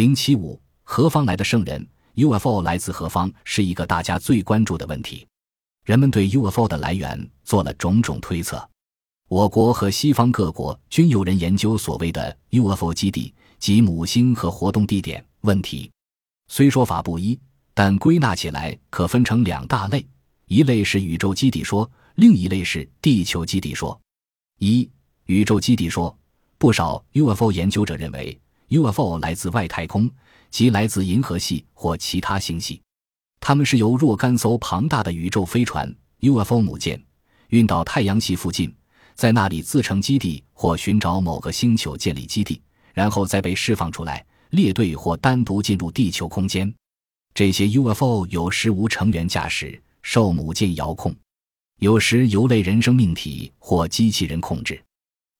零七五，何方来的圣人？UFO 来自何方是一个大家最关注的问题。人们对 UFO 的来源做了种种推测。我国和西方各国均有人研究所谓的 UFO 基地及母星和活动地点问题。虽说法不一，但归纳起来可分成两大类：一类是宇宙基地说，另一类是地球基地说。一、宇宙基地说，不少 UFO 研究者认为 UFO 来自外太空，即来自银河系或其他星系。它们是由若干艘庞大的宇宙飞船 UFO 母舰运到太阳系附近，在那里自成基地或寻找某个星球建立基地，然后再被释放出来，列队或单独进入地球空间。这些 UFO 有时无成员驾驶，受母舰遥控。有时由类人生命体或机器人控制。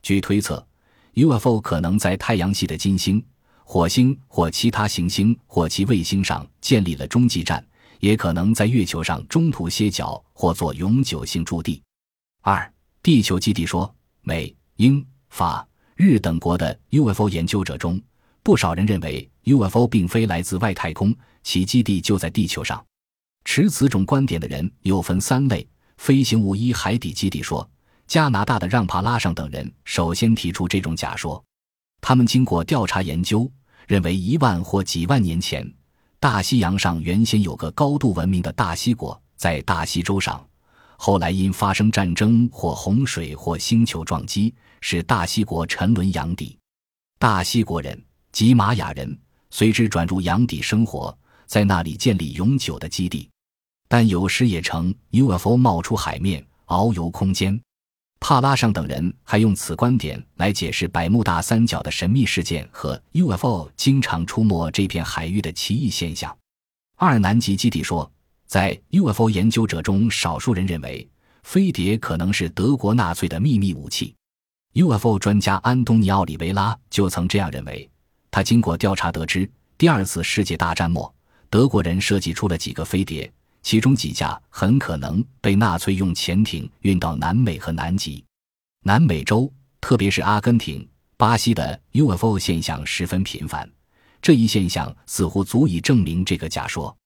据推测，UFO 可能在太阳系的金星、火星或其他行星或其卫星上建立了中继站，也可能在月球上中途歇脚或做永久性驻地。二、地球基地说，美、英、法、日等国的 UFO 研究者中，不少人认为 UFO 并非来自外太空，其基地就在地球上。持此种观点的人又分三类。飞行物一海底基地说，加拿大的让·帕拉尚等人首先提出这种假说。他们经过调查研究，认为一万或几万年前，大西洋上原先有个高度文明的大西国，在大西洲上。后来因发生战争或洪水或星球撞击，使大西国沉沦洋底。大西国人及玛雅人随之转入洋底生活，在那里建立永久的基地。但有时也成 UFO 冒出海面，遨游空间。帕拉尚等人还用此观点来解释百慕大三角的神秘事件和 UFO 经常出没这片海域的奇异现象。二南极基地说，在 UFO 研究者中，少数人认为飞碟可能是德国纳粹的秘密武器。UFO 专家安东尼奥·里维拉就曾这样认为。他经过调查得知，第二次世界大战末，德国人设计出了几个飞碟。其中几架很可能被纳粹用潜艇运到南美和南极、南美洲，特别是阿根廷、巴西的 UFO 现象十分频繁。这一现象似乎足以证明这个假说，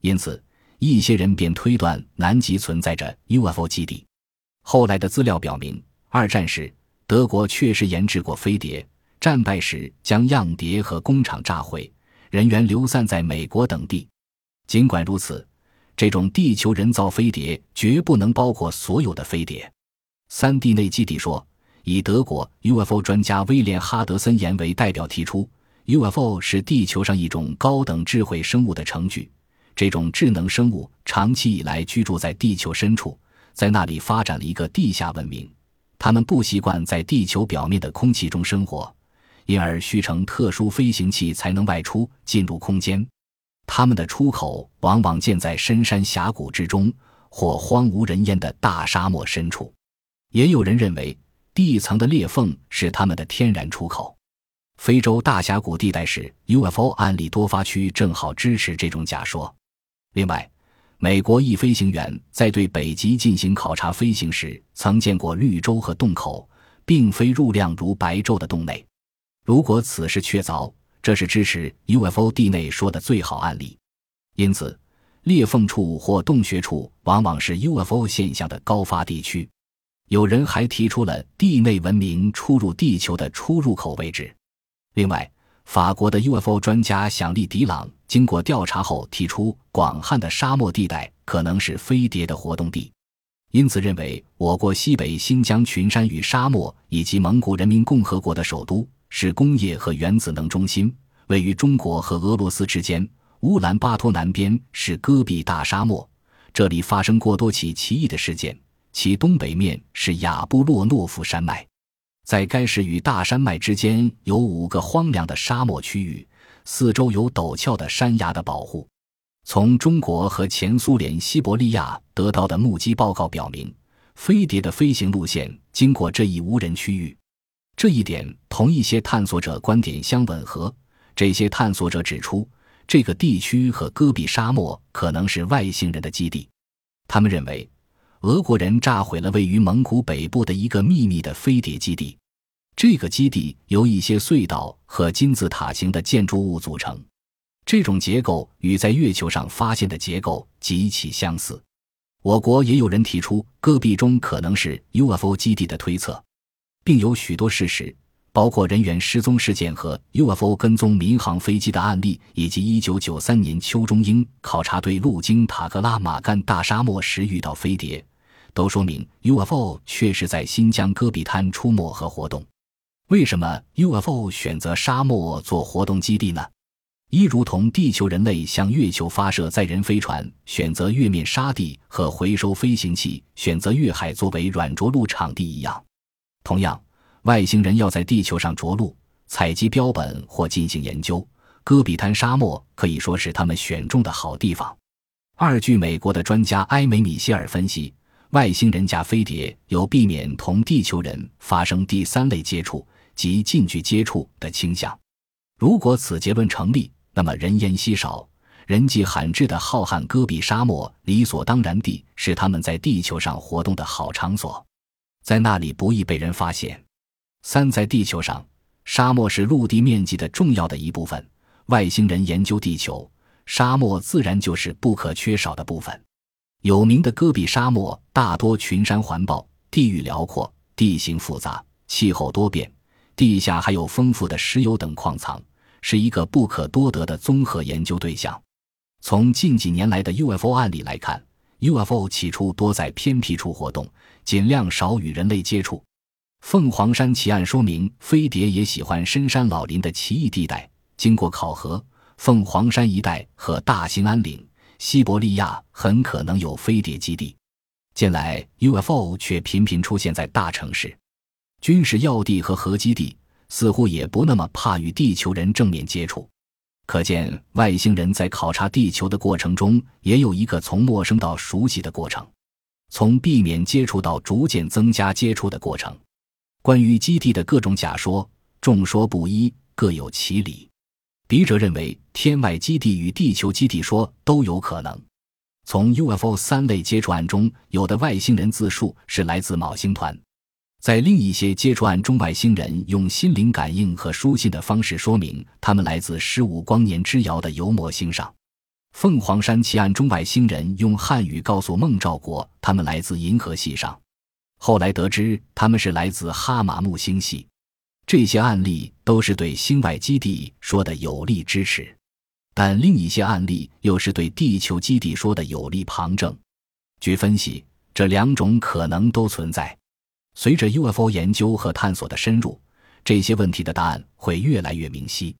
因此一些人便推断南极存在着 UFO 基地。后来的资料表明，二战时德国确实研制过飞碟，战败时将样碟和工厂炸毁，人员流散在美国等地。尽管如此。这种地球人造飞碟绝不能包括所有的飞碟。三 D 内基地说，以德国 UFO 专家威廉哈德森言为代表提出，UFO 是地球上一种高等智慧生物的成具。这种智能生物长期以来居住在地球深处，在那里发展了一个地下文明。他们不习惯在地球表面的空气中生活，因而需乘特殊飞行器才能外出进入空间。他们的出口往往建在深山峡谷之中或荒无人烟的大沙漠深处。也有人认为，地层的裂缝是他们的天然出口。非洲大峡谷地带是 UFO 案例多发区，正好支持这种假说。另外，美国一飞行员在对北极进行考察飞行时，曾见过绿洲和洞口，并非入亮如白昼的洞内。如果此事确凿，这是支持 UFO 地内说的最好案例，因此裂缝处或洞穴处往往是 UFO 现象的高发地区。有人还提出了地内文明出入地球的出入口位置。另外，法国的 UFO 专家响利·迪朗经过调查后提出，广汉的沙漠地带可能是飞碟的活动地，因此认为我国西北新疆群山与沙漠以及蒙古人民共和国的首都。是工业和原子能中心，位于中国和俄罗斯之间。乌兰巴托南边是戈壁大沙漠，这里发生过多起奇异的事件。其东北面是亚布洛诺夫山脉，在该市与大山脉之间有五个荒凉的沙漠区域，四周有陡峭的山崖的保护。从中国和前苏联西伯利亚得到的目击报告表明，飞碟的飞行路线经过这一无人区域。这一点同一些探索者观点相吻合。这些探索者指出，这个地区和戈壁沙漠可能是外星人的基地。他们认为，俄国人炸毁了位于蒙古北部的一个秘密的飞碟基地。这个基地由一些隧道和金字塔形的建筑物组成，这种结构与在月球上发现的结构极其相似。我国也有人提出戈壁中可能是 UFO 基地的推测，并有许多事实，包括人员失踪事件和 UFO 跟踪民航飞机的案例，以及1993年邱中英考察队路经塔克拉玛干大沙漠时遇到飞碟，都说明 UFO 确实在新疆戈壁滩出没和活动。为什么 UFO 选择沙漠做活动基地呢？一如同地球人类向月球发射载人飞船，选择月面沙地和回收飞行器，选择月海作为软着陆场地一样，同样，外星人要在地球上着陆、采集标本或进行研究，戈壁滩沙漠可以说是他们选中的好地方。二，据美国的专家埃梅米歇尔分析，外星人驾飞碟有避免同地球人发生第三类接触。及近距接触的倾向。如果此结论成立，那么人烟稀少、人迹罕至的浩瀚戈壁沙漠理所当然地是他们在地球上活动的好场所，在那里不易被人发现。三，在地球上，沙漠是陆地面积的重要的一部分。外星人研究地球，沙漠自然就是不可缺少的部分。有名的戈壁沙漠大多群山环抱，地域辽阔，地形复杂，气候多变。地下还有丰富的石油等矿藏，是一个不可多得的综合研究对象。从近几年来的 UFO 案例来看，UFO 起初多在偏僻处活动，尽量少与人类接触。凤凰山奇案说明，飞碟也喜欢深山老林的奇异地带。经过考核，凤凰山一带和大兴安岭、西伯利亚很可能有飞碟基地。近来，UFO 却频频出现在大城市。军事要地和核基地似乎也不那么怕与地球人正面接触，可见外星人在考察地球的过程中，也有一个从陌生到熟悉的过程，从避免接触到逐渐增加接触的过程。关于基地的各种假说，众说不一，各有其理。笔者认为，天外基地与地球基地说都有可能。从 UFO 三类接触案中，有的外星人自述是来自昴星团。在另一些接触案中，外星人用心灵感应和书信的方式说明他们来自十五光年之遥的油膜星上。凤凰山奇案中，外星人用汉语告诉孟兆国他们来自银河系上，后来得知他们是来自哈马木星系。这些案例都是对星外基地说的有力支持，但另一些案例又是对地球基地说的有力旁证。据分析，这两种可能都存在。随着 UFO 研究和探索的深入，这些问题的答案会越来越明晰。